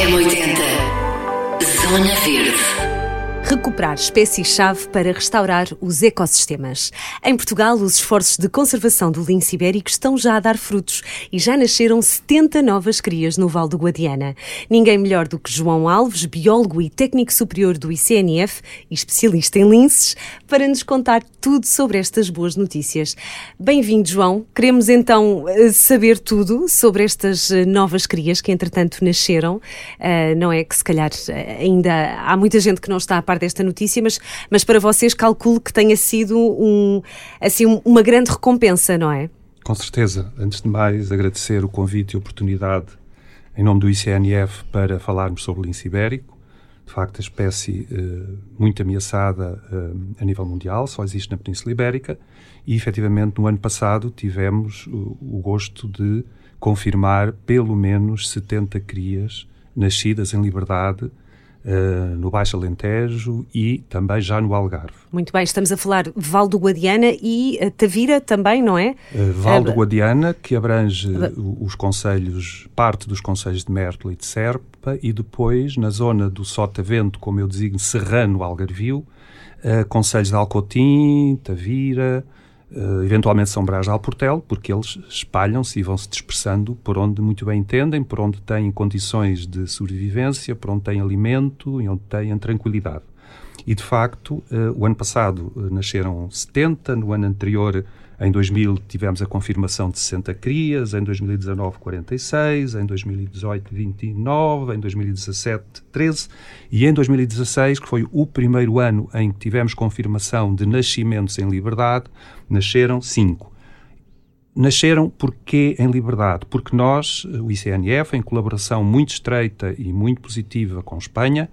M80 Zona Verde recuperar espécies-chave para restaurar os ecossistemas. Em Portugal, os esforços de conservação do lince ibérico estão já a dar frutos e já nasceram 70 novas crias no Val do Guadiana. Ninguém melhor do que João Alves, biólogo e técnico superior do ICNF e especialista em linces, para nos contar tudo sobre estas boas notícias. Bem-vindo, João. Queremos então eh, saber tudo sobre estas eh, novas crias que, entretanto, nasceram. Uh, não é que, se calhar, ainda há muita gente que não está a par desta notícia, mas, mas para vocês calculo que tenha sido um, assim, uma grande recompensa, não é? Com certeza. Antes de mais, agradecer o convite e a oportunidade em nome do ICNF para falarmos sobre o lince ibérico. De facto, a espécie uh, muito ameaçada uh, a nível mundial, só existe na Península Ibérica e, efetivamente, no ano passado tivemos o, o gosto de confirmar pelo menos 70 crias nascidas em liberdade Uh, no Baixo Alentejo e também já no Algarve. Muito bem, estamos a falar Val do Guadiana e uh, Tavira também, não é? Uh, Val do Guadiana, que abrange os conselhos, parte dos conselhos de Mértola e de Serpa, e depois, na zona do Sotavento, como eu designo, Serrano, Algarvio, conselhos de Alcotim, Tavira, uh, eventualmente São Brás Alportel, porque eles espalham-se e vão se dispersando por onde muito bem entendem, por onde têm condições de sobrevivência, por onde têm alimento e onde têm tranquilidade. E, de facto, uh, o ano passado uh, nasceram 70, no ano anterior em 2000 tivemos a confirmação de 60 crias, em 2019 46, em 2018 29, em 2017 13 e em 2016, que foi o primeiro ano em que tivemos confirmação de nascimentos em liberdade, nasceram 5. Nasceram porque em liberdade? Porque nós, o ICNF, em colaboração muito estreita e muito positiva com Espanha,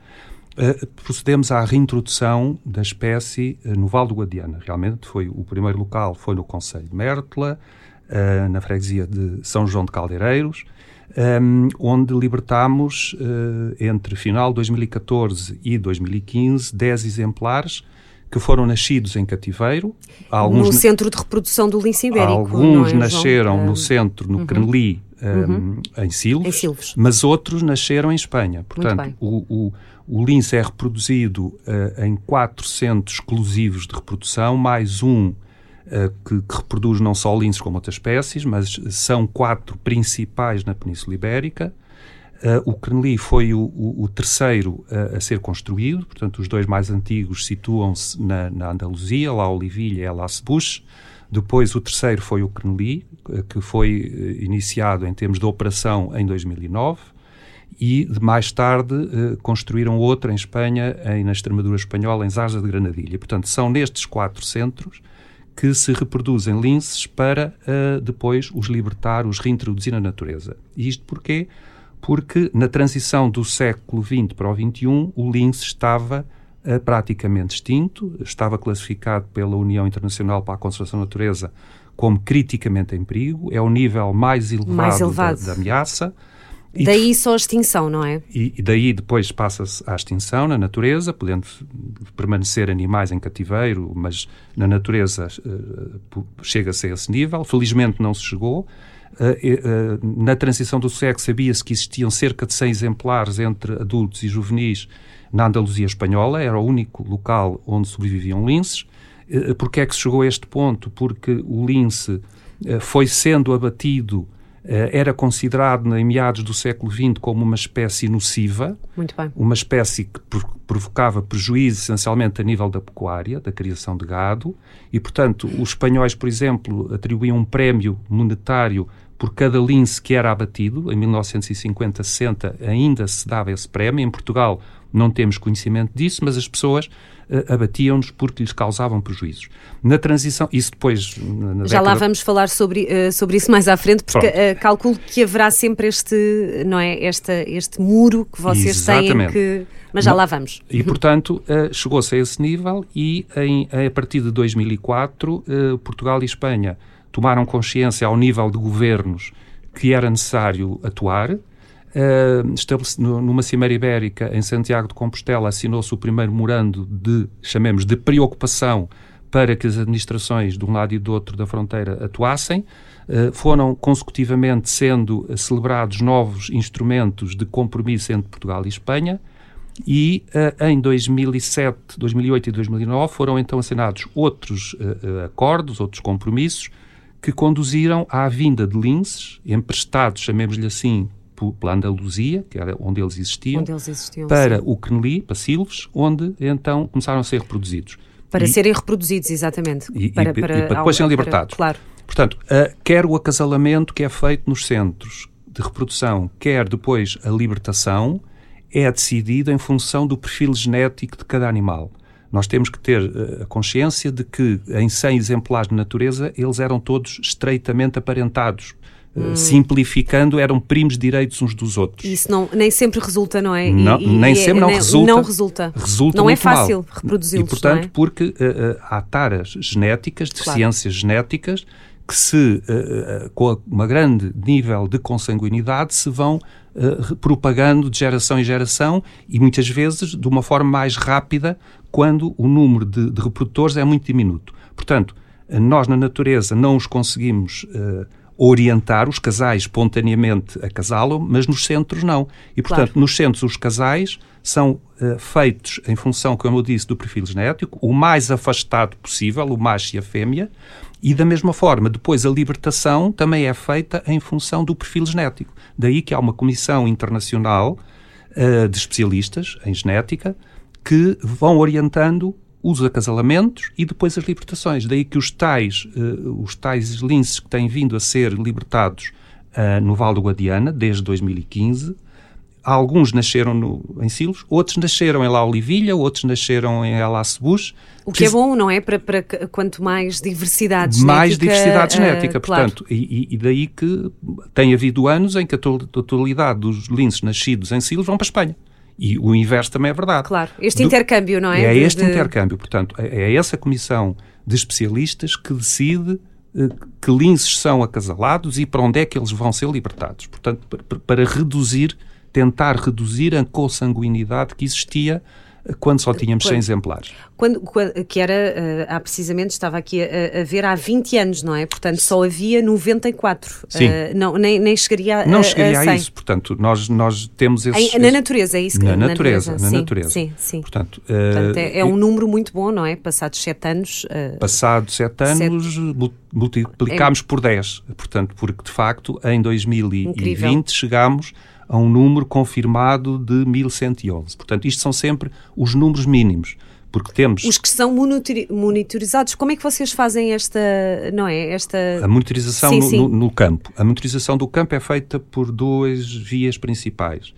procedemos à reintrodução da espécie uh, no Val do Guadiana. Realmente foi o primeiro local, foi no Conselho de Mértola, uh, na freguesia de São João de Caldeireiros, onde libertámos, entre final de 2014 e 2015, 10 exemplares que foram nascidos em cativeiro. Alguns no centro de reprodução do lince ibérico. Alguns é, nasceram no centro, no uhum. Crenli, um, uhum. em, Silves, em Silves, mas outros nasceram em Espanha. Portanto, o, o o lince é reproduzido uh, em quatro centros exclusivos de reprodução, mais um uh, que, que, reproduz não só linces como outras espécies, mas são quatro principais na Península Ibérica. Uh, o Crenli foi o, o, o terceiro a ser construído, portanto, os dois mais antigos situam-se na, na, Andaluzia, lá Olivilha e lá Sebuche. Depois, o terceiro foi o Crenli, que foi iniciado em termos de operação em 2009 e mais tarde uh, construíram outra em Espanha, em, na Extremadura espanhola, em Zarza de Granadilha. Portanto, são nestes quatro centros que se reproduzem linces para uh, depois os libertar, os reintroduzir na natureza. E isto porquê? Porque na transição do século XX para o XXI, o lince estava uh, praticamente extinto, estava classificado pela União Internacional para a Conservação da Natureza como criticamente em perigo, é o nível mais elevado, mais elevado. Da, da ameaça. Daí só a extinção, não é? E, e daí depois passa-se à extinção na natureza, podendo permanecer animais em cativeiro, mas na natureza uh, chega-se a esse nível. Felizmente não se chegou. Uh, uh, na transição do século sabia-se que existiam cerca de 100 exemplares entre adultos e juvenis na Andaluzia espanhola, era o único local onde sobreviviam linces. Porquê é que se chegou a este ponto? Porque o lince foi sendo abatido era considerado em meados do século XX como uma espécie nociva, uma espécie que provocava prejuízo essencialmente a nível da pecuária, da criação de gado, e portanto os espanhóis, por exemplo, atribuíam um prémio monetário por cada lince que era abatido, em 1950-60 ainda se dava esse prémio, em Portugal não temos conhecimento disso, mas as pessoas abatiam-nos porque lhes causavam prejuízos. Na transição, isso depois. Já década... lá vamos falar sobre, uh, sobre isso mais à frente, porque uh, calculo que haverá sempre este, não é, este, este muro que vocês Exatamente. têm que. Mas já lá vamos. E, portanto, chegou-se a esse nível e, em, a partir de 2004, Portugal e Espanha tomaram consciência ao nível de governos que era necessário atuar uh, numa Cimeira Ibérica em Santiago de Compostela assinou-se o primeiro morando de, chamemos, de preocupação para que as administrações de um lado e do outro da fronteira atuassem. Uh, foram consecutivamente sendo celebrados novos instrumentos de compromisso entre Portugal e Espanha e uh, em 2007, 2008 e 2009 foram então assinados outros uh, acordos, outros compromissos que conduziram à vinda de linces emprestados, chamemos-lhe assim, pela Andaluzia, que era onde eles existiam, onde eles existiam para sim. o Queneli, para Silves, onde então começaram a ser reproduzidos. Para e, serem reproduzidos, exatamente. E, para, e, para, para depois serem libertados. Para, claro. Portanto, uh, quer o acasalamento que é feito nos centros de reprodução, quer depois a libertação, é decidido em função do perfil genético de cada animal. Nós temos que ter uh, a consciência de que em 100 exemplares de natureza eles eram todos estreitamente aparentados. Hum. simplificando, eram primos direitos uns dos outros. Isso não, nem sempre resulta, não é? Não, e, nem e sempre não, nem, resulta. Não resulta. resulta não é fácil reproduzi-los. E, portanto, é? porque uh, uh, há taras genéticas, deficiências claro. genéticas, que se, uh, com uma grande nível de consanguinidade, se vão propagando de geração em geração e muitas vezes de uma forma mais rápida quando o número de, de reprodutores é muito diminuto. Portanto, nós na natureza não os conseguimos orientar os casais espontaneamente a casá-lo, mas nos centros não. E, portanto, claro. nos centros os casais são uh, feitos em função, como eu disse, do perfil genético, o mais afastado possível, o macho e a fêmea, e da mesma forma, depois a libertação também é feita em função do perfil genético. Daí que há uma comissão internacional uh, de especialistas em genética que vão orientando os acasalamentos e depois as libertações. Daí que os tais, uh, os tais linces que têm vindo a ser libertados uh, no Val do Guadiana desde 2015, alguns nasceram no, em Silos, outros nasceram em La Olivilha, outros nasceram em El Acebus. O que, é bom, não é? Para, para quanto mais diversidade genética... Mais diversidade uh, genética, portanto. Claro. E, e, daí que tem havido anos em que a totalidade dos linces nascidos em Silos vão para a Espanha. E o inverso também é verdade. Claro, este Do, intercâmbio, não é? É este de... intercâmbio. Portanto, é, é essa comissão de especialistas que decide uh, que linces são acasalados e para onde é que eles vão ser libertados. Portanto, para, para reduzir, tentar reduzir a consanguinidade que existia quando só tínhamos quando, 100 exemplares. Quando, quando, que era, uh, há precisamente, estava aqui a, a, ver há 20 anos, não é? Portanto, só havia 94. Sim. Uh, não, nem, nem chegaria a Não chegaria a, a, isso, portanto, nós, nós temos esses... Em, na natureza, é isso que Na, na natureza, na natureza. Sim, sim. Portanto, uh, portanto é, é, um número muito bom, não é? Passados 7 anos... Passados 7 anos, sete... multiplicámos é. por 10. Portanto, porque de facto, em 2020 Incrível. chegámos a um número confirmado de 1111. Portanto, isto são sempre os números mínimos. Porque temos... Os que são monitorizados, como é que vocês fazem esta, não é, esta... A monitorização sim, no, sim. No, no, campo. A monitorização do campo é feita por duas vias principais.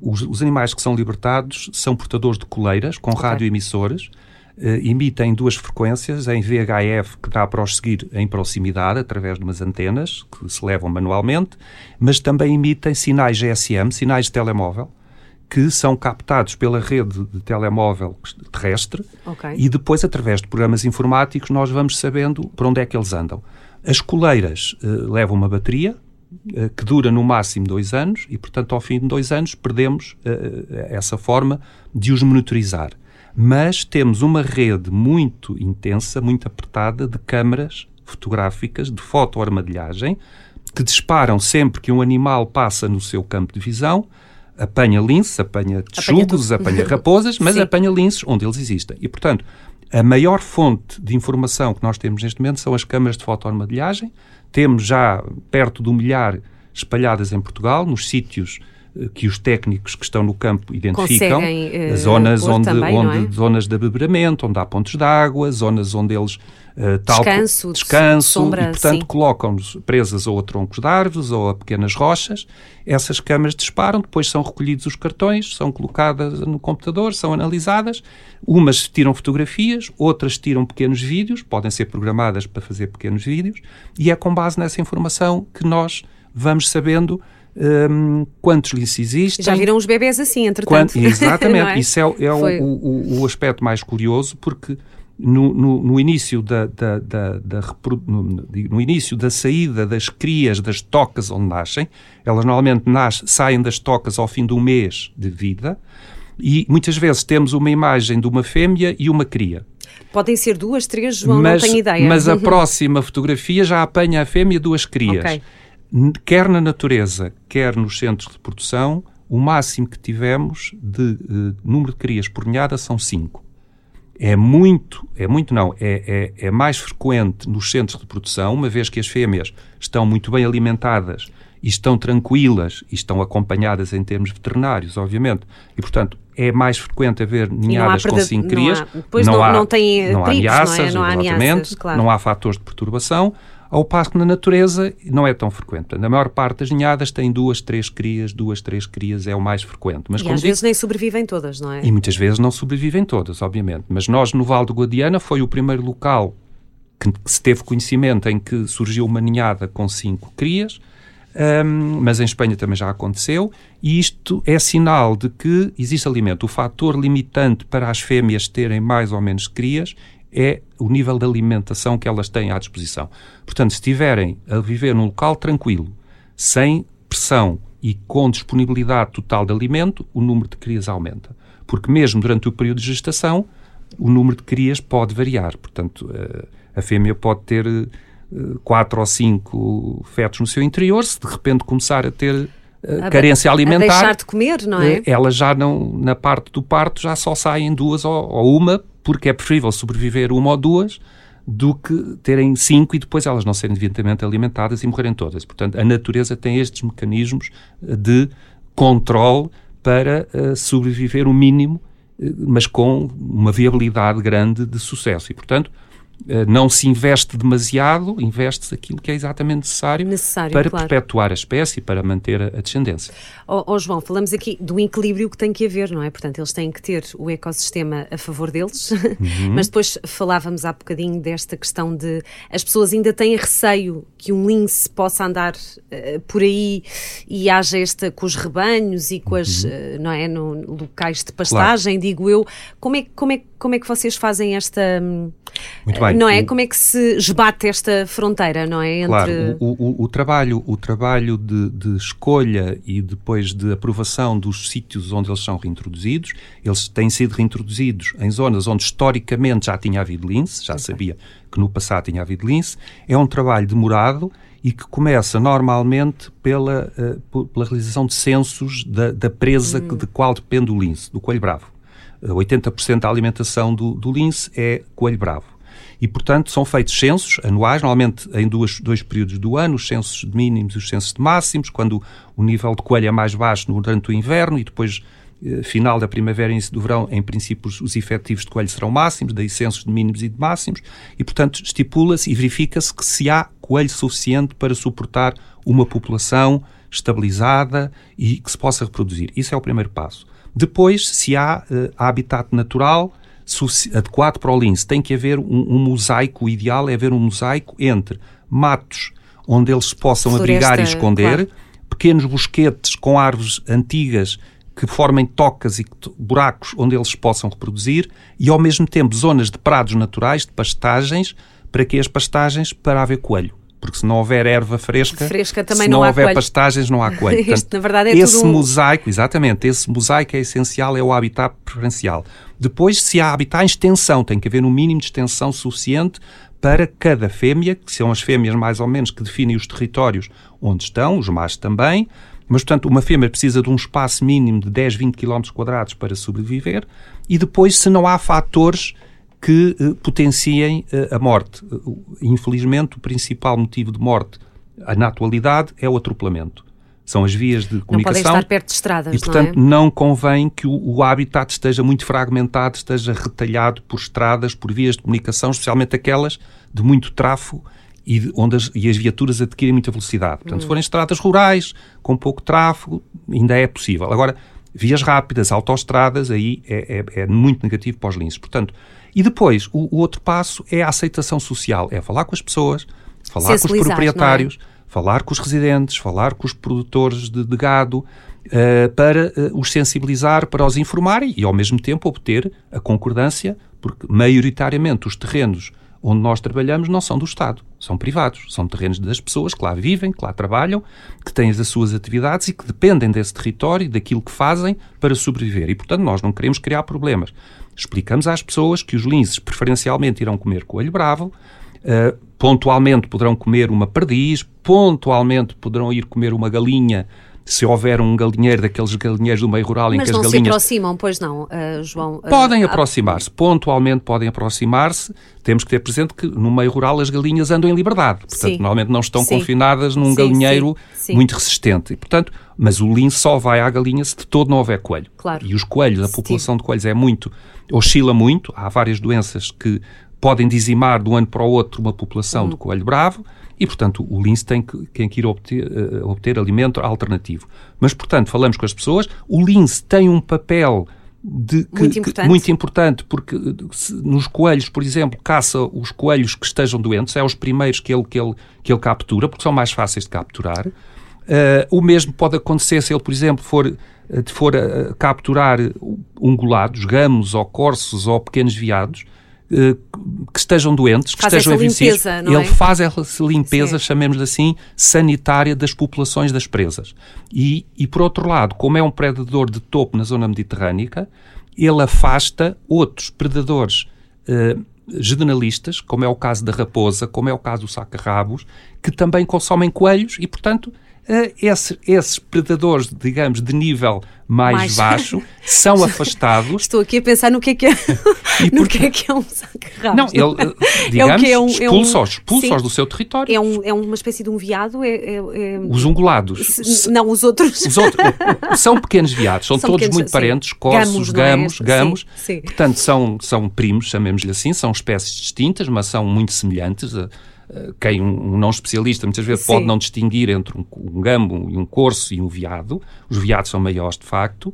Os, os animais que são libertados são portadores de coleiras com okay. radioemissoras, emitem duas frequências em VHF que dá para os seguir em proximidade através de umas antenas que se levam manualmente, mas também emitem sinais GSM, sinais de telemóvel, que são captados pela rede de telemóvel terrestre okay. e depois, através de programas informáticos, nós vamos sabendo para onde é que eles andam. As coleiras uh, levam uma bateria uh, que dura no máximo dois anos e, portanto, ao fim de dois anos perdemos uh, essa forma de os monitorizar mas temos uma rede muito intensa, muito apertada de câmaras fotográficas de fotoarmadilhagem que disparam sempre que um animal passa no seu campo de visão, apanha linces, apanha texugos, apanha, apanha raposas, mas Sim. apanha linces onde eles existem. E, portanto, a maior fonte de informação que nós temos neste momento são as câmaras de fotoarmadilhagem. Temos já perto de um milhar espalhadas em Portugal, nos sítios que os técnicos que estão no campo identificam, uh, zonas onde, também, onde é? zonas de abeberamento, onde há pontos de água, zonas onde eles uh, tal, descanso, descanso sombra, e portanto colocam-nos presas ou a troncos de árvores ou a pequenas rochas. Essas câmaras disparam, depois são recolhidos os cartões, são colocadas no computador, são analisadas. Umas tiram fotografias, outras tiram pequenos vídeos, podem ser programadas para fazer pequenos vídeos, e é com base nessa informação que nós vamos sabendo um, quantos linces existem. Já viram os bebés assim, entretanto. Quant, exatamente, é? isso é, é o, o, o, aspecto mais curioso, porque no, no, no início da, da, da, da no, no, início da saída das crias das tocas onde nascem, elas normalmente nascem, saem das tocas ao fim de um mês de vida, e muitas vezes temos uma imagem de uma fêmea e uma cria. Podem ser duas, três, João, mas, não tenho ideia. Mas a próxima fotografia já apanha a fêmea duas crias. Okay. Quer na natureza, quer nos centros de produção, o máximo que tivemos de uh, número de crias por ninhada são cinco. É muito, é muito não, é, é, é mais frequente nos centros de produção, uma vez que as fêmeas estão muito bem alimentadas e estão tranquilas e estão acompanhadas em termos veterinários, obviamente. E, portanto, é mais frequente haver ninhadas com cinco crias. Não há, não, não, há, não tem não há ameaças, não, é? não há ameaças, claro. não há fatores de perturbação, ao passo que na natureza não é tão frequente. Na maior parte das ninhadas tem duas, três crias, duas, três crias é o mais frequente. Mas, e às digo, vezes nem sobrevivem todas, não é? E muitas vezes não sobrevivem todas, obviamente. Mas nós, no Val do Guadiana, foi o primeiro local que, que se teve conhecimento em que surgiu uma ninhada com cinco crias, um, mas em Espanha também já aconteceu, e isto é sinal de que existe alimento. O fator limitante para as fêmeas terem mais ou menos crias é o nível de alimentação que elas têm à disposição. Portanto, se estiverem a viver num local tranquilo, sem pressão e com disponibilidade total de alimento, o número de crias aumenta. Porque mesmo durante o período de gestação, o número de crias pode variar. Portanto, eh, a fêmea pode ter eh, quatro ou cinco fetos no seu interior, se de repente começar a ter uh, a, carência alimentar. A deixar de comer, não é? Ela já não, na parte do parto, já só saem duas ou, ou uma porque é preferível sobreviver uma ou duas do que terem cinco e depois elas não serem devidamente alimentadas e morrerem todas. Portanto, a natureza tem estes mecanismos de controle para uh, sobreviver o mínimo, uh, mas com uma viabilidade grande de sucesso. E, portanto, eh, não se investe demasiado, investe-se aquilo que é exatamente necessário, necessário para claro. perpetuar a espécie, para manter a, descendência. Oh, oh, João, falamos aqui do equilíbrio que tem que haver, não é? Portanto, eles têm que ter o ecossistema a favor deles, uhum. mas depois falávamos há bocadinho desta questão de as pessoas ainda têm receio que um lince possa andar uh, por aí e haja esta com os rebanhos e com as, uhum. uh, não é, no, locais de pastagem, claro. digo eu. Como é, como, é, como é que vocês fazem esta... Muito bem. Não é? O, como é que se esbate esta fronteira, não é? Entre... Claro, o, o, o trabalho, o trabalho de, de, escolha e depois de aprovação dos sítios onde eles são reintroduzidos, eles têm sido reintroduzidos em zonas onde historicamente já tinha havido lince, já okay. sabia que no passado tinha havido lince, é um trabalho demorado e que começa normalmente pela, uh, pela realização de censos da, da presa hum. de qual depende o lince, do coelho bravo. 80% da alimentação do, do lince é coelho bravo. E, portanto, são feitos censos anuais, normalmente em duas, dois períodos do ano, os censos de mínimos e os censos de máximos, quando o nível de coelho é mais baixo durante o inverno e depois eh, final da primavera e início do verão, em princípio, os efetivos de coelho serão máximos, daí censos de mínimos e de máximos, e, portanto, estipula-se e verifica-se que se há coelho suficiente para suportar uma população estabilizada e que se possa reproduzir. Isso é o primeiro passo. Depois, se há uh, habitat natural, adequado para o lince. Tem que haver um, um, mosaico, o ideal é haver um mosaico entre matos onde eles se possam Floresta, abrigar e esconder, claro. pequenos bosquetes com árvores antigas que formem tocas e buracos onde eles se possam reproduzir e ao mesmo tempo zonas de prados naturais, de pastagens, para que as pastagens para haver coelho porque se não houver erva fresca, fresca se não, não houver coelho. pastagens, não há coelho. Portanto, Isto, na verdade, é esse tudo... mosaico, exatamente, esse mosaico é essencial, é o habitat preferencial. Depois, se há habitat em extensão, tem que haver um mínimo de extensão suficiente para cada fêmea, que são as fêmeas mais ou menos que definem os territórios onde estão, os machos também, mas, portanto, uma fêmea precisa de um espaço mínimo de 10, 20 km quadrados para sobreviver, e depois, se não há fatores que uh, potenciem uh, a morte. Uh, infelizmente, o principal motivo de morte na atualidade é o atropelamento. São as vias de comunicação. Não podem estar perto de estradas, E, portanto, não, é? não convém que o, o habitat esteja muito fragmentado, esteja retalhado por estradas, por vias de comunicação, especialmente aquelas de muito tráfego e, onde as, e as viaturas adquirem muita velocidade. Portanto, hum. se forem estradas rurais, com pouco tráfego, ainda é possível. Agora, vias rápidas, autoestradas, aí é, é, é muito negativo para os linces. Portanto, e depois, o, o, outro passo é a aceitação social, é falar com as pessoas, falar com os é? proprietários, é? falar com os residentes, falar com os produtores de, de gado, uh, para uh, os sensibilizar, para os informar e, ao mesmo tempo, obter a concordância, porque maioritariamente os terrenos onde nós trabalhamos não são do Estado, são privados, são terrenos das pessoas que lá vivem, que lá trabalham, que têm as suas atividades e que dependem desse território, daquilo que fazem para sobreviver. E, portanto, nós não queremos criar problemas. Explicamos às pessoas que os linces preferencialmente irão comer coelho bravo, uh, pontualmente poderão comer uma perdiz, pontualmente poderão ir comer uma galinha se houver um galinheiro daqueles galinheiros do meio rural Mas em que as não galinhas... se aproximam, pois não, uh, João? Uh, podem aproximar-se, pontualmente podem aproximar-se. Temos que ter presente que no meio rural as galinhas andam em liberdade. Portanto, sim. normalmente não estão sim. confinadas num sim, galinheiro muito resistente. E, portanto, mas o lince só vai à galinha se de todo não houver coelho. Claro. E os coelhos, a população de coelhos é muito, oscila muito. Há várias doenças que podem dizimar de um ano para o outro uma população hum. de coelho bravo e, portanto, o lince tem que, tem que ir obter, uh, obter alimento alternativo. Mas, portanto, falamos com as pessoas, o lince tem um papel de, que, muito, importante. Que, muito importante, porque se, nos coelhos, por exemplo, caça os coelhos que estejam doentes, é os primeiros que ele, que ele, que ele captura, porque são mais fáceis de capturar. Uh, o mesmo pode acontecer se ele, por exemplo, for, for a, capturar ungulados, gamos ou corços ou pequenos veados, eh, que estejam doentes, que faz estejam envelhecidos, ele é? faz essa limpeza, chamemos assim, sanitária das populações das presas. E, e, por outro lado, como é um predador de topo na zona mediterrânica, ele afasta outros predadores uh, generalistas, como é o caso da raposa, como é o caso do saca-rabos, que também consomem coelhos e, portanto, esses, esses predadores, digamos, de nível mais, mais, baixo são afastados. Estou aqui a pensar no que é que é, no que é, que é um saca Não, ele, digamos, é, é um, expulsa-os é um, do seu território. É, um, é uma espécie de um veado? É, é, é os ungulados. Se, não, os outros. Os outros são pequenos veados, são, são todos pequenos, muito parentes, corsos, gamos, gamos. gamos. Sim, sim. Portanto, são, são primos, chamemos-lhe assim, são espécies distintas, mas são muito semelhantes. A, quem um, não especialista muitas vezes Sim. pode não distinguir entre um, um gambo e um corso e um veado. Os veados são maiores de facto,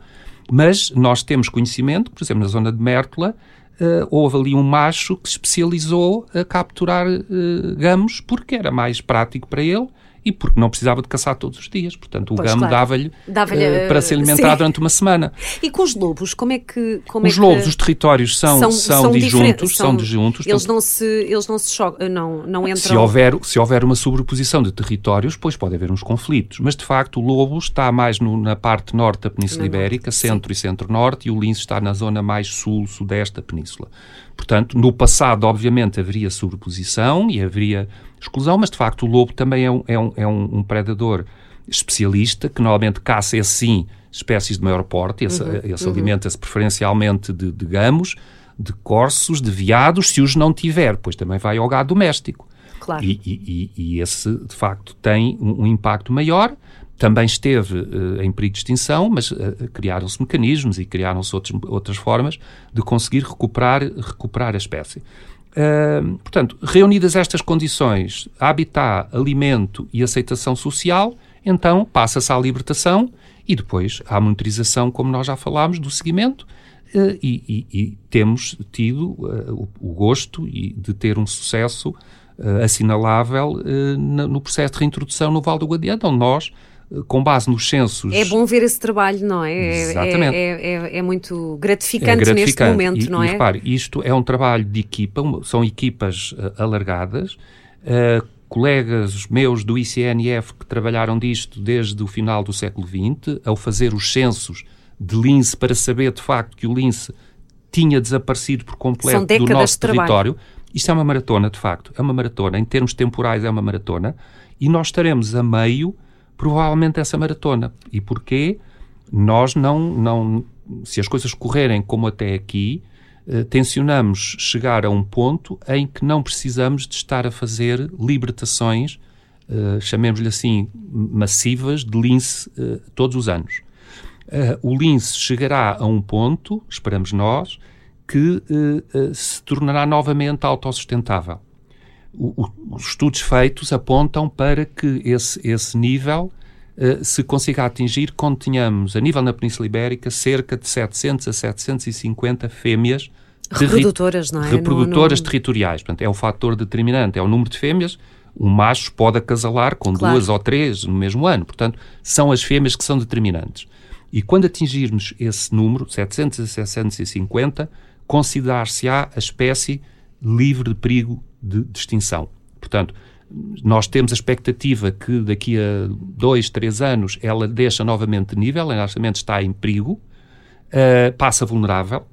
mas nós temos conhecimento, por exemplo, na zona de Mértola, uh, houve ali um macho que se especializou a capturar uh, gamos porque era mais prático para ele e porque não precisava de caçar todos os dias. Portanto, o pois gamo claro. dava-lhe dava uh, para se alimentar sim. durante uma semana. E com os lobos, como é que. Como os é lobos, os territórios são, são, são, são disjuntos. São, são disjuntos eles, não se, eles não se chocam, não, não entram. Se houver, se houver uma sobreposição de territórios, pois pode haver uns conflitos. Mas, de facto, o lobo está mais no, na parte norte da Península na Ibérica, centro sim. e centro-norte, e o lince está na zona mais sul-sudeste da Península. Portanto, no passado, obviamente, haveria sobreposição e haveria exclusão, mas de facto o lobo também é um, é um, é um predador especialista que normalmente caça, sim, espécies de maior porte, esse, uhum, esse uhum. alimenta-se preferencialmente de, de gamos, de corços, de veados, se os não tiver, pois também vai ao gado doméstico. Claro. E, e, e, esse, de facto, tem um, um impacto maior. Também esteve uh, em perigo de extinção, mas uh, criaram-se mecanismos e criaram-se outras formas de conseguir recuperar, recuperar a espécie. Portanto, reunidas estas condições, habitat, alimento e aceitação social, então passa-se à libertação e depois à monitorização, como nós já falámos, do seguimento. Uh, e, e, e, temos tido uh, o, o, gosto de ter um sucesso assinalável no processo de reintrodução no Val do Guadiana, onde nós com base nos censos. É bom ver esse trabalho, não é? é Exatamente. É, é, é, é muito gratificante, é gratificante, neste momento, e, não e, é? repare, isto é um trabalho de equipa, são equipas uh, alargadas. Uh, colegas meus do ICNF que trabalharam disto desde o final do século XX, ao fazer os censos de lince para saber de facto que o lince tinha desaparecido por completo do nosso território. Isto é uma maratona, de facto, é uma maratona. Em termos temporais, é uma maratona. E nós estaremos a meio provavelmente essa maratona. E porquê? Nós não, não se as coisas correrem como até aqui, eh, tencionamos chegar a um ponto em que não precisamos de estar a fazer libertações, eh, chamemos-lhe assim, massivas de lince eh, todos os anos. Uh, o lince chegará a um ponto, esperamos nós, que uh, uh, se tornará novamente autossustentável o, os estudos feitos apontam para que esse, esse nível uh, se consiga atingir quando tenhamos, a nível na Península Ibérica, cerca de 700 a 750 fêmeas reprodutoras, não é? reprodutoras territoriais. Portanto, é o fator determinante, é o número de fêmeas. Um macho pode acasalar com claro. duas ou três no mesmo ano. Portanto, são as fêmeas que são determinantes. E quando atingirmos esse número, 700 a 750, considerar-se-á a espécie livre de perigo de, de extinção. Portanto, nós temos a expectativa que daqui a dois, três anos ela deixa novamente de nível, ela está em perigo, uh, passa vulnerável,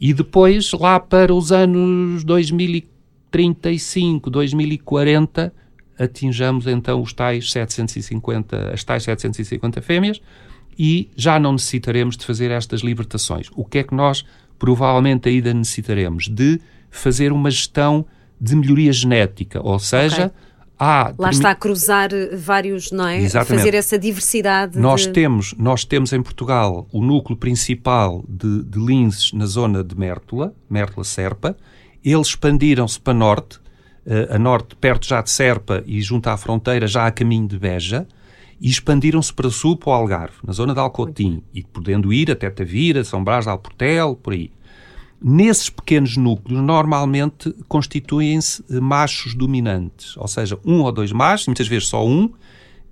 e depois, lá para os anos 2035, 2040, atinjamos então os tais 750, as tais 750 fêmeas e já não necessitaremos de fazer estas libertações. O que é que nós provavelmente ainda necessitaremos? De fazer uma gestão de melhoria genética, ou seja, okay. há... Lá está a cruzar vários, não é? Exatamente. Fazer essa diversidade. Nós, de... temos, nós temos em Portugal o núcleo principal de, de linces na zona de Mértola, Mértola-Serpa. Eles expandiram-se para norte, uh, a norte, perto já de Serpa e junto à fronteira, já a caminho de Beja e expandiram-se para sul, para o Algarve, na zona de Alcotim, e podendo ir até Tavira, São Brás de Alportel, por aí. Nesses pequenos núcleos, normalmente constituem-se machos dominantes, ou seja, um ou dois machos, muitas vezes só um,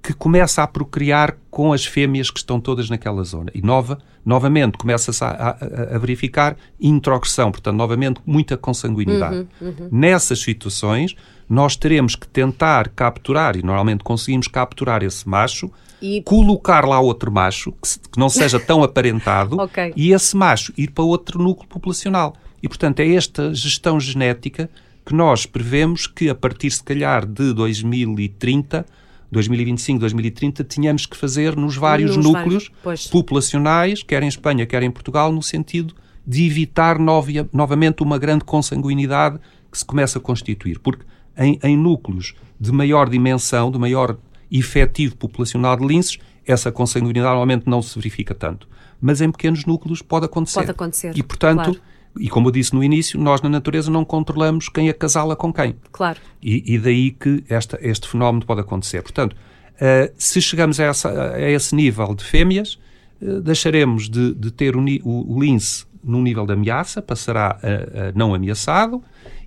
que começa a procriar com as fêmeas que estão todas naquela zona. E nova, novamente começa-se a, a, a, verificar introgressão, portanto, novamente, muita consanguinidade. Uhum, uhum. Nessas situações, nós teremos que tentar capturar, e normalmente conseguimos capturar esse macho, e... colocar lá outro macho, que, que não seja tão aparentado, okay. e esse macho ir para outro núcleo populacional. E, portanto, é esta gestão genética que nós prevemos que, a partir, se calhar, de 2030, 2025, 2030, tínhamos que fazer nos vários nos núcleos vários, populacionais, quer em Espanha, quer em Portugal, no sentido de evitar novia, novamente uma grande consanguinidade que se começa a constituir. Porque em, em núcleos de maior dimensão, de maior efetivo populacional de linces, essa consanguinidade normalmente não se verifica tanto. Mas em pequenos núcleos pode acontecer. Pode acontecer. E, portanto, claro. e como eu disse no início, nós na natureza não controlamos quem acasala com quem. Claro. E, e daí que esta, este fenómeno pode acontecer. Portanto, uh, se chegamos a, essa, a, esse nível de fêmeas, uh, deixaremos de, de ter o, o, o lince num nível de ameaça, passará a, a não ameaçado,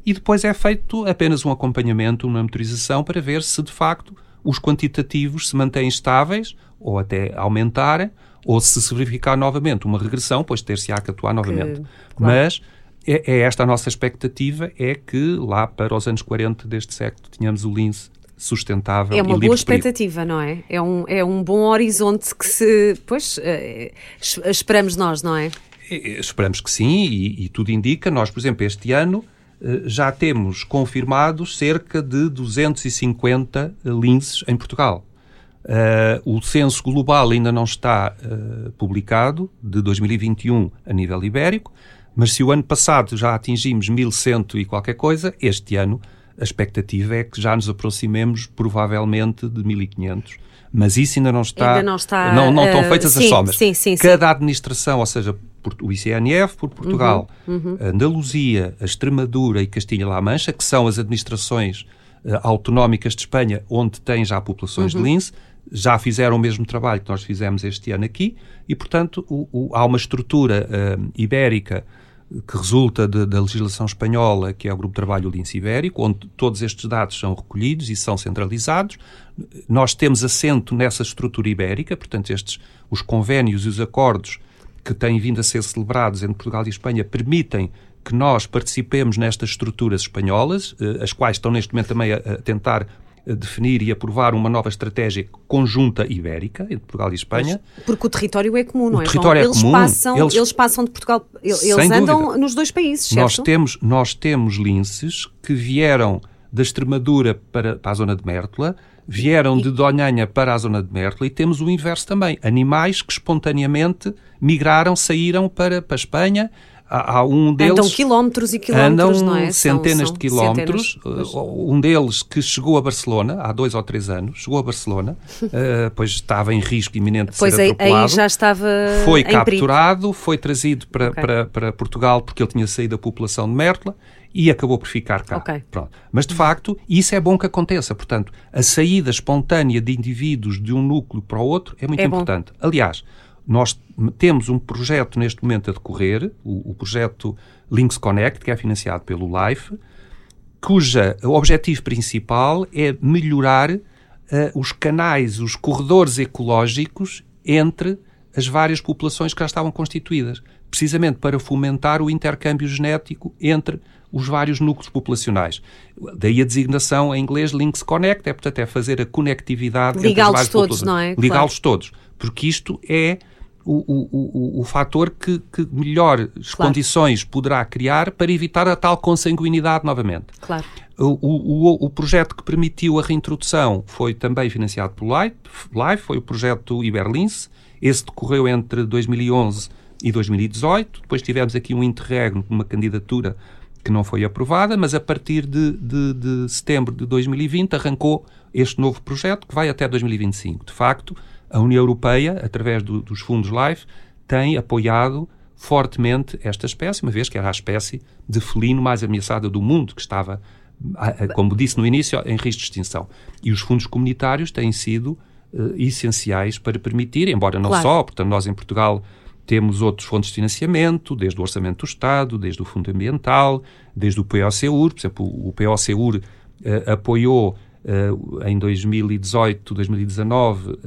e depois é feito apenas um acompanhamento, uma monitorização para ver se de facto os quantitativos se mantêm estáveis ou até aumentarem, ou se se verificar novamente uma regressão, pois ter-se-á que atuar novamente. Que, claro. Mas é, é, esta a nossa expectativa, é que lá para os anos 40 deste século tenhamos o lince sustentável É uma boa expectativa, não é? É um, é um bom horizonte que se, pois, eh, esperamos nós, não é? Esperamos que sim, e, e tudo indica. Nós, por exemplo, este ano já temos confirmados cerca de 250 linces em Portugal. Uh, o censo global ainda não está uh, publicado, de 2021 a nível ibérico, mas se o ano passado já atingimos 1100 e qualquer coisa, este ano a expectativa é que já nos aproximemos provavelmente de 1500. Mas isso ainda não está. Ainda não, está, não, não estão feitas uh, as somas. Sim, sim, Cada administração, ou seja, o ICNF por Portugal, uhum, uhum. Andaluzia, a Extremadura e Castilha-La Mancha, que são as administrações uh, autonómicas de Espanha onde tem já populações uhum. de lince, já fizeram o mesmo trabalho que nós fizemos este ano aqui e, portanto, o, o, há uma estrutura uh, ibérica que resulta de, da legislação espanhola, que é o Grupo de Trabalho Lince Ibérico, onde todos estes dados são recolhidos e são centralizados. Nós temos assento nessa estrutura ibérica, portanto, estes, os convénios e os acordos que têm vindo a ser celebrados entre Portugal e Espanha permitem que nós participemos nestas estruturas espanholas, eh, as quais estão neste momento também a, tentar definir e aprovar uma nova estratégia conjunta ibérica entre Portugal e Espanha. Porque o território é comum, não o é? território eles é comum. Passam, eles, eles passam de Portugal, eles andam dúvida. nos dois países, certo? Nós temos, nós temos linces que vieram da Extremadura para, para a zona de Mértola, vieram de Donhanha para a zona de Mértola e temos o inverso também. Animais que espontaneamente migraram, saíram para, para a Espanha. Há, há um deles. Andam quilómetros e quilómetros, andam não é? Centenas são, de quilómetros. Centenas, uh, um deles que chegou a Barcelona há dois ou três anos, chegou a Barcelona, uh, pois estava em risco iminente de pois ser atropelado. Aí já estava. Foi capturado, perigo. foi trazido para, okay. para, para Portugal porque ele tinha saído da população de Mértola e acabou por ficar cá. Okay. Pronto. Mas, de facto, isso é bom que aconteça. Portanto, a saída espontânea de indivíduos de um núcleo para o outro é muito é importante. Bom. Aliás, nós temos um projeto neste momento a decorrer, o, o projeto Links Connect, que é financiado pelo LIFE, cuja objetivo principal é melhorar uh, os canais, os corredores ecológicos entre as várias populações que já estavam constituídas, precisamente para fomentar o intercâmbio genético entre os vários núcleos populacionais. Daí a designação em inglês Links Connect, é portanto é fazer a conectividade Ligá-los todos, não é? Ligá-los claro. todos, porque isto é o, o, o, o fator que, que melhores claro. condições poderá criar para evitar a tal consanguinidade novamente. Claro. O, o, o, projeto que permitiu a reintrodução foi também financiado pelo LIFE, foi o projeto Iberlince. Esse decorreu entre 2011 e 2018. Depois tivemos aqui um interregno, uma candidatura que não foi aprovada, mas a partir de, de, de setembro de 2020 arrancou este novo projeto que vai até 2025. De facto, a União Europeia, através do, dos fundos LIFE, tem apoiado fortemente esta espécie, uma vez que era a espécie de felino mais ameaçada do mundo, que estava, como disse no início, em risco de extinção. E os fundos comunitários têm sido uh, essenciais para permitir, embora não claro. só, portanto, nós em Portugal temos outros fontes de financiamento, desde o Orçamento do Estado, desde o Fundo Ambiental, desde o POCUR, por exemplo, o POCUR uh, apoiou Uh, em 2018, 2019, uh,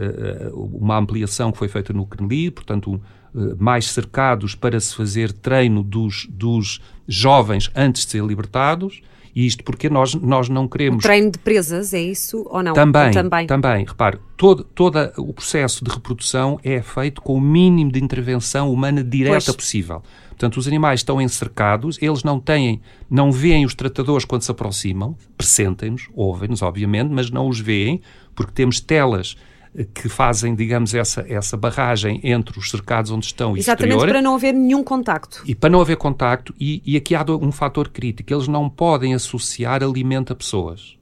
uma ampliação que foi feita no CNLI, portanto, uh, mais cercados para se fazer treino dos, dos jovens antes de ser libertados. E isto porque nós, nós não queremos. O treino de presas, é isso ou não? Também, ou também. também. Repare, todo, todo o processo de reprodução é feito com o mínimo de intervenção humana direta pois. possível. Portanto, os animais estão encercados, eles não têm, não veem os tratadores quando se aproximam, pressentem-nos, ouvem-nos, obviamente, mas não os veem, porque temos telas que fazem, digamos, essa, essa barragem entre os cercados onde estão e Exatamente exterior. para não haver nenhum contacto. E para não haver contacto, e, e aqui há um fator crítico, eles não podem associar alimento a pessoas.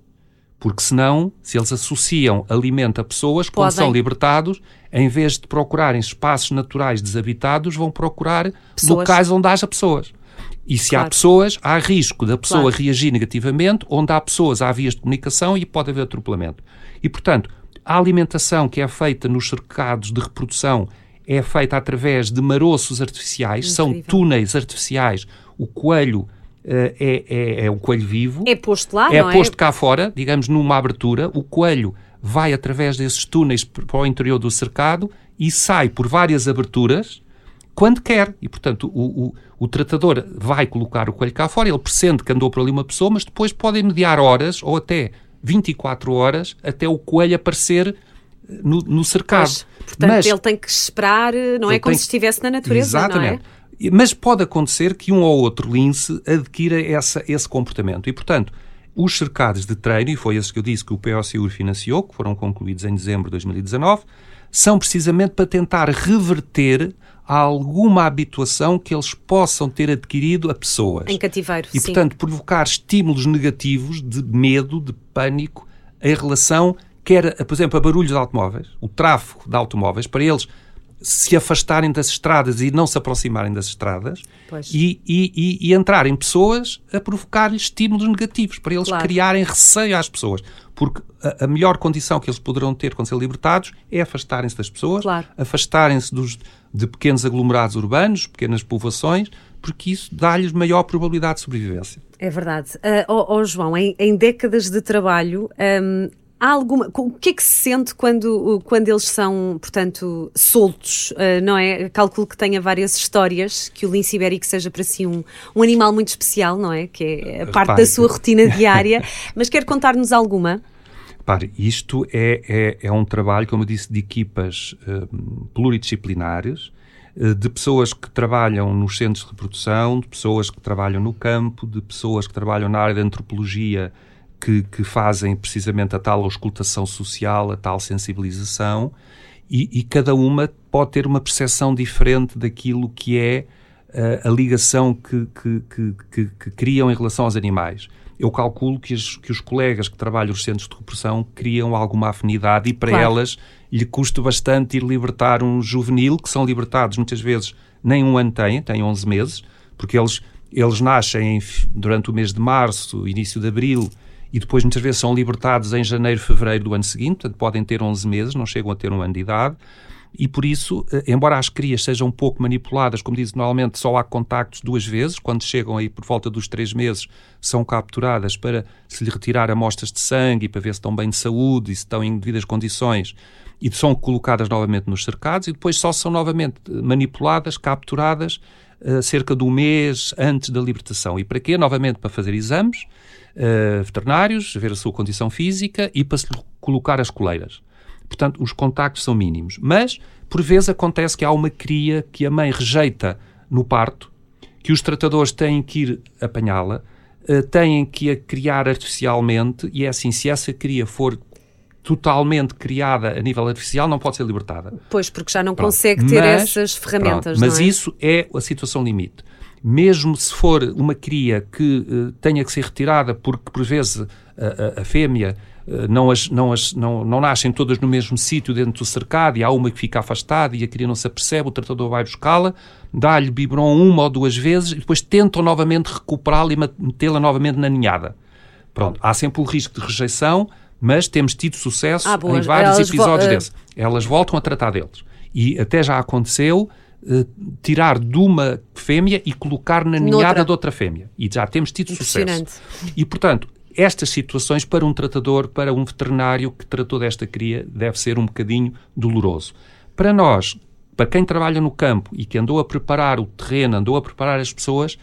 Porque senão, se eles associam alimento a pessoas, quando Podem. são libertados, em vez de procurarem espaços naturais desabitados, vão procurar pessoas. locais onde haja pessoas. E se claro. há pessoas, há risco da pessoa claro. reagir negativamente, onde há pessoas, há vias de comunicação e pode haver atropelamento. E, portanto, a alimentação que é feita nos cercados de reprodução é feita através de maroços artificiais, Incrível. são túneis artificiais. O coelho uh, é, é, é, um coelho vivo. É posto lá, é não é? posto cá fora, digamos, numa abertura. O coelho vai através desses túneis para o interior do cercado e sai por várias aberturas quando quer. E, portanto, o, o, o, tratador vai colocar o coelho cá fora, ele pressente que andou por ali uma pessoa, mas depois pode mediar horas ou até 24 horas até o coelho aparecer eh, no, no cercado. Pois, portanto, Mas, ele tem que esperar, eh, não é como se estivesse na natureza, exatamente. não é? Mas pode acontecer que um ou outro lince adquira essa, esse comportamento. E, portanto, os cercados de treino, e foi esse que eu disse que o POCUR financiou, que foram concluídos em dezembro de 2019, são precisamente para tentar reverter alguma habituação que eles possam ter adquirido a pessoas. Em cativeiro, E, sim. portanto, provocar estímulos negativos de medo, de pânico, em relação, quer, por exemplo, a barulhos de automóveis, o tráfego de automóveis, para eles se afastarem das estradas e não se aproximarem das estradas e, e, e, entrarem pessoas a provocar-lhes estímulos negativos, para eles claro. criarem receio às pessoas. Porque a, a, melhor condição que eles poderão ter quando ser libertados é afastarem-se das pessoas, claro. afastarem-se de pequenos aglomerados urbanos, pequenas povoações, porque isso dá-lhes maior probabilidade de sobrevivência. É verdade. Uh, oh, oh, João, em, em, décadas de trabalho, um, Há alguma. O que é que se sente quando, quando eles são, portanto, soltos? Uh, não é? Calculo que tenha várias histórias, que o lince ibérico seja para si um, um animal muito especial, não é? Que é parte da sua rotina diária. Mas quer contar-nos alguma? Repare, isto é, é, é, um trabalho, como eu disse, de equipas uh, pluridisciplinares, uh, de pessoas que trabalham nos centros de reprodução, de pessoas que trabalham no campo, de pessoas que trabalham na área da antropologia que, que, fazem precisamente a tal auscultação social, a tal sensibilização, e, e, cada uma pode ter uma percepção diferente daquilo que é uh, a ligação que, que, que, criam em relação aos animais. Eu calculo que, as, que os colegas que trabalham nos centros de repressão criam alguma afinidade e para claro. elas lhe custa bastante ir libertar um juvenil, que são libertados muitas vezes nem um ano têm, têm 11 meses, porque eles, eles nascem durante o mês de março, início de abril, e depois muitas vezes são libertados em janeiro, fevereiro do ano seguinte, portanto podem ter 11 meses, não chegam a ter um ano de idade, e por isso, eh, embora as crias sejam um pouco manipuladas, como diz, normalmente só há contactos duas vezes, quando chegam aí por volta dos três meses, são capturadas para se lhe retirar amostras de sangue e para ver se estão bem de saúde e se estão em devidas condições e são colocadas novamente nos cercados e depois só são novamente manipuladas, capturadas uh, cerca de um mês antes da libertação. E para quê? Novamente para fazer exames veterinários, ver a sua condição física e para se colocar as coleiras. Portanto, os contactos são mínimos. Mas, por vezes, acontece que há uma cria que a mãe rejeita no parto, que os tratadores têm que ir apanhá-la, uh, têm que a criar artificialmente, e é assim, se essa cria for totalmente criada a nível artificial não pode ser libertada. Pois, porque já não pronto. consegue ter mas, essas ferramentas. Pronto, mas é? isso é a situação limite. Mesmo se for uma cria que uh, tenha que ser retirada porque, por vezes, a, a, a fêmea não, as, não, as, não, não nascem todas no mesmo sítio dentro do cercado e há uma que fica afastada e a cria não se apercebe, o tratador vai buscá-la, dá-lhe biberon uma ou duas vezes e depois tentam novamente recuperá-la e metê-la novamente na ninhada. Pronto, há sempre o risco de rejeição, mas temos tido sucesso ah, em vários episódios uh... desses. Elas voltam a tratar deles. E até já aconteceu uh, tirar de uma fêmea e colocar na ninhada Noutra. de outra fêmea. E já temos tido sucesso. E, portanto, estas situações para um tratador, para um veterinário que tratou desta cria, deve ser um bocadinho doloroso. Para nós, para quem trabalha no campo e que andou a preparar o terreno, andou a preparar as pessoas,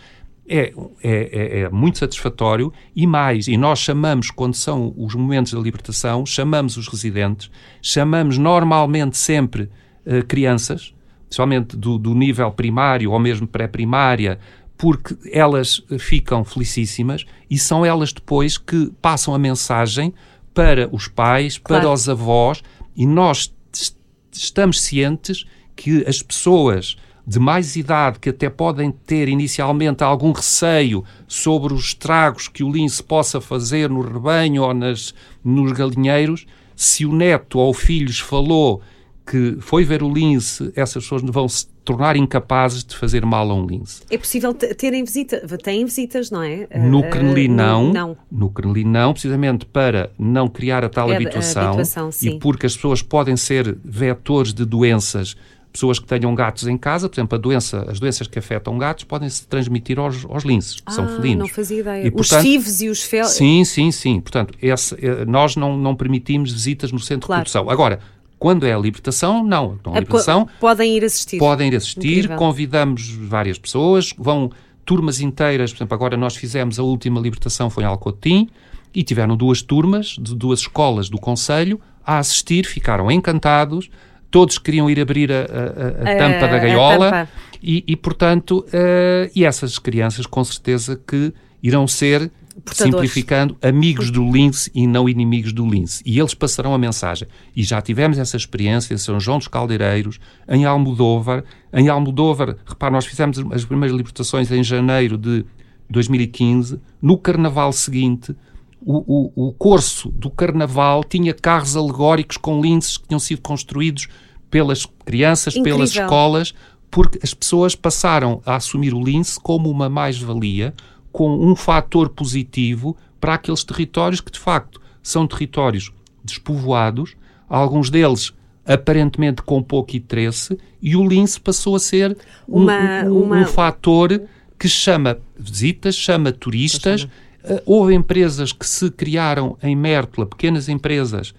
é, é, é, é, muito satisfatório e mais, e nós chamamos, quando são os momentos da libertação, chamamos os residentes, chamamos normalmente sempre uh, crianças, especialmente do, do nível primário ou mesmo pré-primária, porque elas ficam felicíssimas e são elas depois que passam a mensagem para os pais, claro. para os avós, e nós estamos cientes que as pessoas de mais idade que até podem ter inicialmente algum receio sobre os estragos que o lince possa fazer no rebanho ou nas, nos galinheiros, se o neto ou o filho lhes falou que foi ver o lince, essas pessoas vão se tornar incapazes de fazer mal a um lince. É possível terem visitas, têm visitas, não é? No uh, Creneli não, não, no Creneli não, precisamente para não criar a tal é, habituação, habituação e porque as pessoas podem ser vetores de doenças pessoas que tenham gatos em casa, por exemplo, a doença, as doenças que afetam gatos podem se transmitir aos, aos linces, que ah, são felinos. não fazia ideia. E, portanto, os FIVs e os fel... Sim, sim, sim. Portanto, esse, eh, nós não, não permitimos visitas no centro claro. de produção. Agora, quando é a libertação, não. Então, a libertação, podem ir assistir. Podem ir assistir, Incrível. convidamos várias pessoas, vão turmas inteiras, por exemplo, agora nós fizemos a última libertação, foi em Alcotim, e tiveram duas turmas de duas escolas do Conselho a assistir, ficaram encantados, todos queriam ir abrir a, a, a, a tampa da gaiola. E, e, portanto, uh, e essas crianças com certeza que irão ser Portadores. simplificando, amigos do lince e não inimigos do lince. E eles passarão a mensagem. E já tivemos essa experiência em São João dos Caldeireiros, em Almodóvar. Em Almodóvar, repare, nós fizemos as primeiras libertações em janeiro de 2015. No carnaval seguinte, o, o, o corso do carnaval tinha carros alegóricos com linces que tinham sido construídos pelas crianças, Incrível. pelas escolas, porque as pessoas passaram a assumir o lince como uma mais-valia, com um fator positivo para aqueles territórios que, de facto, são territórios despovoados, alguns deles aparentemente com pouco interesse, e o lince passou a ser um, uma, um, uma... um fator que chama visitas, chama turistas, Uh, houve empresas que se criaram em Mértola, pequenas empresas,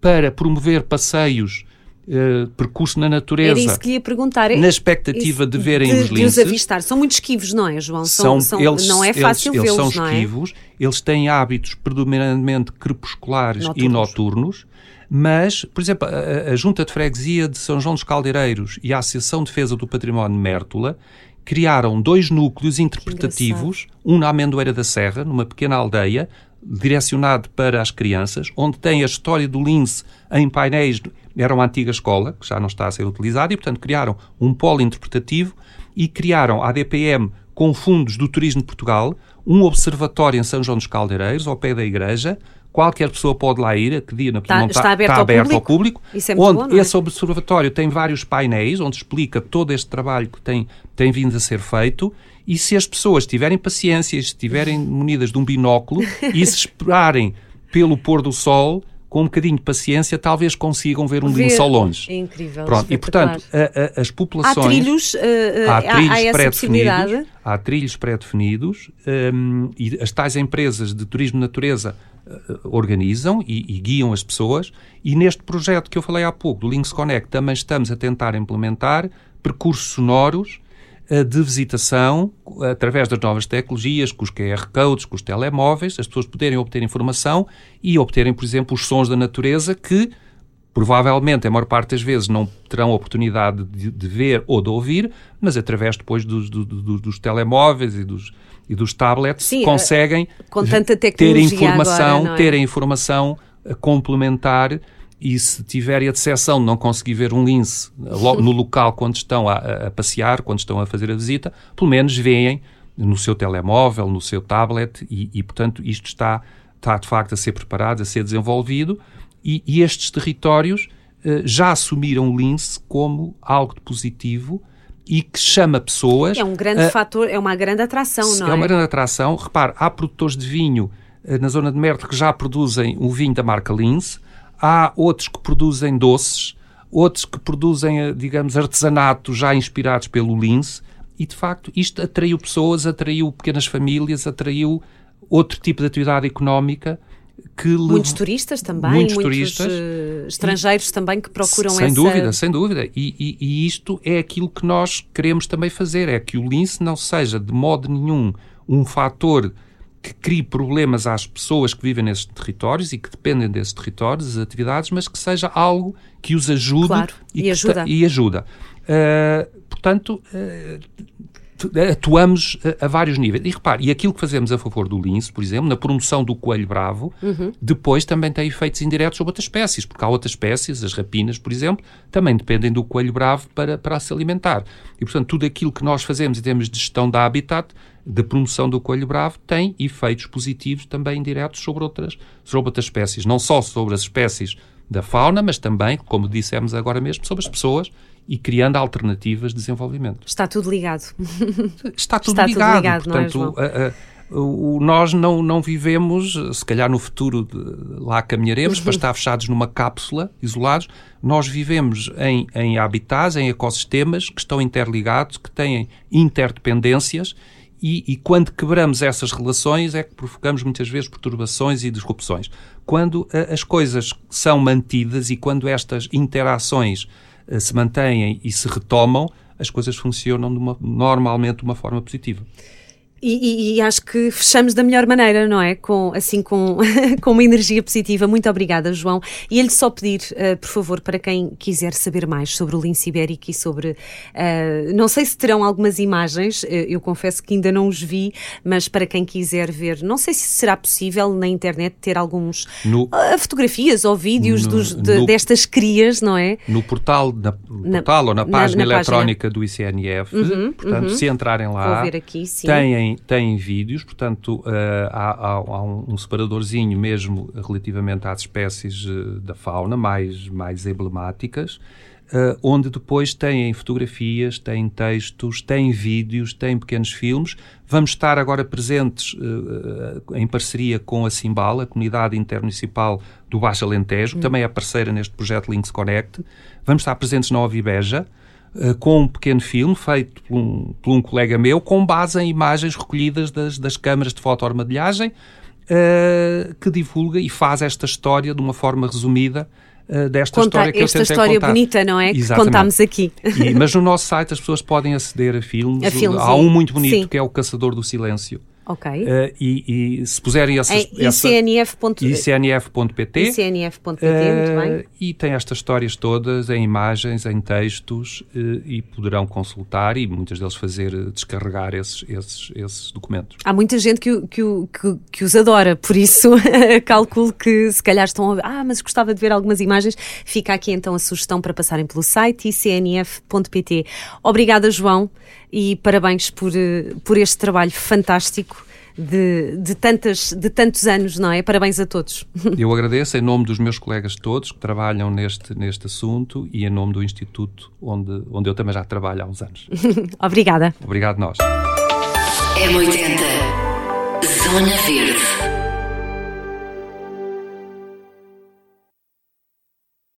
para promover passeios Uh, percurso na natureza. Era isso que ia perguntar. Na expectativa isso, de verem de, os linces. De os avistar. São muito esquivos, não é, João? São, são, eles, não é fácil vê-los, é? Eles são esquivos, eles têm hábitos predominantemente crepusculares noturnos. e noturnos, mas, por exemplo, a, a, Junta de Freguesia de São João dos Caldeireiros e a Associação de Defesa do Património Mértola criaram dois núcleos interpretativos, um na Amendoeira da Serra, numa pequena aldeia, direcionado para as crianças, onde tem a história do lince em painéis. Era uma antiga escola, que já não está a ser utilizada, e, portanto, criaram um polo interpretativo e criaram a ADPM com fundos do Turismo de Portugal, um observatório em São João dos Caldeireiros, ao pé da igreja, qualquer pessoa pode lá ir, a que dia está, não está, está aberto, está ao, aberto público. ao, público. É onde bom, é? esse observatório tem vários painéis onde explica todo este trabalho que tem, tem vindo a ser feito e se as pessoas tiverem paciência, estiverem munidas de um binóculo e se esperarem pelo pôr do sol, com um bocadinho de paciência, talvez consigam ver um Ver. lince ao longe. É incrível. Pronto, e portanto, a- a- as Há populações. trilhos, Há há, trilhos há essa possibilidade. pré-definidos, há trilhos pré-definidos hum, e as tais empresas de turismo de natureza eh, organizam e, e guiam as pessoas e neste projeto que eu falei há pouco, do Links Connect, também estamos a tentar implementar percursos sonoros de visitação através das novas tecnologias, com os QR codes, com os telemóveis, as pessoas poderem obter informação e obterem, por exemplo, os sons da natureza que provavelmente, a maior parte das vezes, não terão oportunidade de, de ver ou de ouvir, mas através depois dos, do- do- dos telemóveis e dos, e dos tablets Sim, conseguem tanta ter informação, agora, é? ter informação eh, complementar e se tiverem a decepção de não conseguir ver um lince no local quando estão a, a- passear, quando estão a fazer a visita, pelo menos veem no seu telemóvel, no seu tablet e, e, portanto, isto está, está de facto a ser preparado, a ser desenvolvido e, e estes territórios eh, já assumiram o lince como algo de positivo e que chama pessoas É um grande fator, é uma grande atração, não é? é uma grande atração. Repare, há produtores de vinho eh, na zona de Merte que já produzem o vinho da marca Lince, há outros que produzem doces, outros que produzem, eh, digamos, artesanato já inspirados pelo Lince, e de facto isto atraiu pessoas, atraiu pequenas famílias, atraiu outro tipo de atividade económica que Muitos turistas também, Muitos muitos, turistas. eh, estrangeiros também que procuram sem essa... dúvida, sem dúvida. E, e- e isto é aquilo que nós queremos também fazer, é que o lince não seja de modo nenhum um fator que crie problemas às pessoas que vivem nesses territórios e que dependem desses territórios, das atividades, mas que seja algo que os ajude Claro, e que ajuda. e ajuda. Uh, portanto, uh, atuamos a, a vários níveis. E repare, e aquilo que fazemos a favor do lince, por exemplo, na promoção do coelho bravo, Uhum. depois também tem efeitos indiretos sobre outras espécies, porque há outras espécies, as rapinas, por exemplo, também dependem do coelho bravo para, para se alimentar. E, portanto, tudo aquilo que nós fazemos em termos de gestão da habitat, de promoção do coelho bravo, tem efeitos positivos também indiretos sobre outras, sobre outras espécies. Não só sobre as espécies da fauna, mas também, como dissemos agora mesmo, sobre as pessoas e criando alternativas de desenvolvimento. Está tudo ligado. Está tudo Está tudo ligado. ligado, não é, portanto, o, nós não, não vivemos, se calhar no futuro lá caminharemos, para estar fechados numa cápsula, isolados. Nós vivemos em, em habitats, em ecossistemas que estão interligados, que têm interdependências e, e quando quebramos essas relações é que provocamos muitas vezes perturbações e disrupções. Quando a- as coisas são mantidas e quando estas interações se mantêm e se retomam, as coisas funcionam de uma- normalmente de uma forma positiva. E, e- e acho que fechamos da melhor maneira, não é? Com, assim, com, com uma energia positiva. Muito obrigada, João. E ele só pedir, eh, por favor, para quem quiser saber mais sobre o lince ibérico e sobre. eh, não sei se terão algumas imagens, eh, eu confesso que ainda não os vi, mas para quem quiser ver, não sei se será possível na internet ter alguns. No- ah, fotografias ou vídeos No- dos- de- no- destas crias, não é? No portal, na, no Na- portal ou na na- página na página. eletrónica do ICNF, portanto, se entrarem lá, aqui, sim. Têm, têm vídeos, portanto, eh, há, há- há um, separadorzinho mesmo relativamente às espécies eh, da fauna mais, mais emblemáticas, eh, onde depois têm fotografias, têm textos, têm vídeos, têm pequenos filmes. Vamos estar agora presentes em parceria com a Simbal, a comunidade intermunicipal do Baixo Alentejo, que também é parceira neste projeto Links Connect. Vamos estar presentes na Ovibeja, eh, com um pequeno filme feito por um, por um colega meu, com base em imagens recolhidas das, das câmaras de fotoarmadilhagem, eh, que divulga e faz esta história de uma forma resumida eh, desta Conta história que eu tentei história contar. bonita, não é? Que Exatamente. contámos aqui. E- mas no nosso site as pessoas podem aceder a filmes. A filmes, Há um muito bonito Sim. que é o Caçador do Silêncio. Ok. Eh, e, e se puserem essas, Em essa, icnf.pt. icnf.pt icnf.pt, muito bem. eh, e tem estas histórias todas em imagens, em textos eh, e poderão consultar e muitas deles fazer descarregar esses, esses, esses documentos. Há muita gente que, que, que, que os adora, por isso calculo que se calhar estão a ver, ah, mas gostava de ver algumas imagens. Fica aqui então a sugestão para passarem pelo site icnf.pt. Obrigada, João, e parabéns por, eh, por este trabalho fantástico de, de, tantas, de tantos anos, não é? Parabéns a todos. Eu agradeço em nome dos meus colegas todos que trabalham neste, neste assunto e em nome do Instituto onde, onde eu também já trabalho há uns anos. Obrigada. Obrigado nós. M80 Zona Verde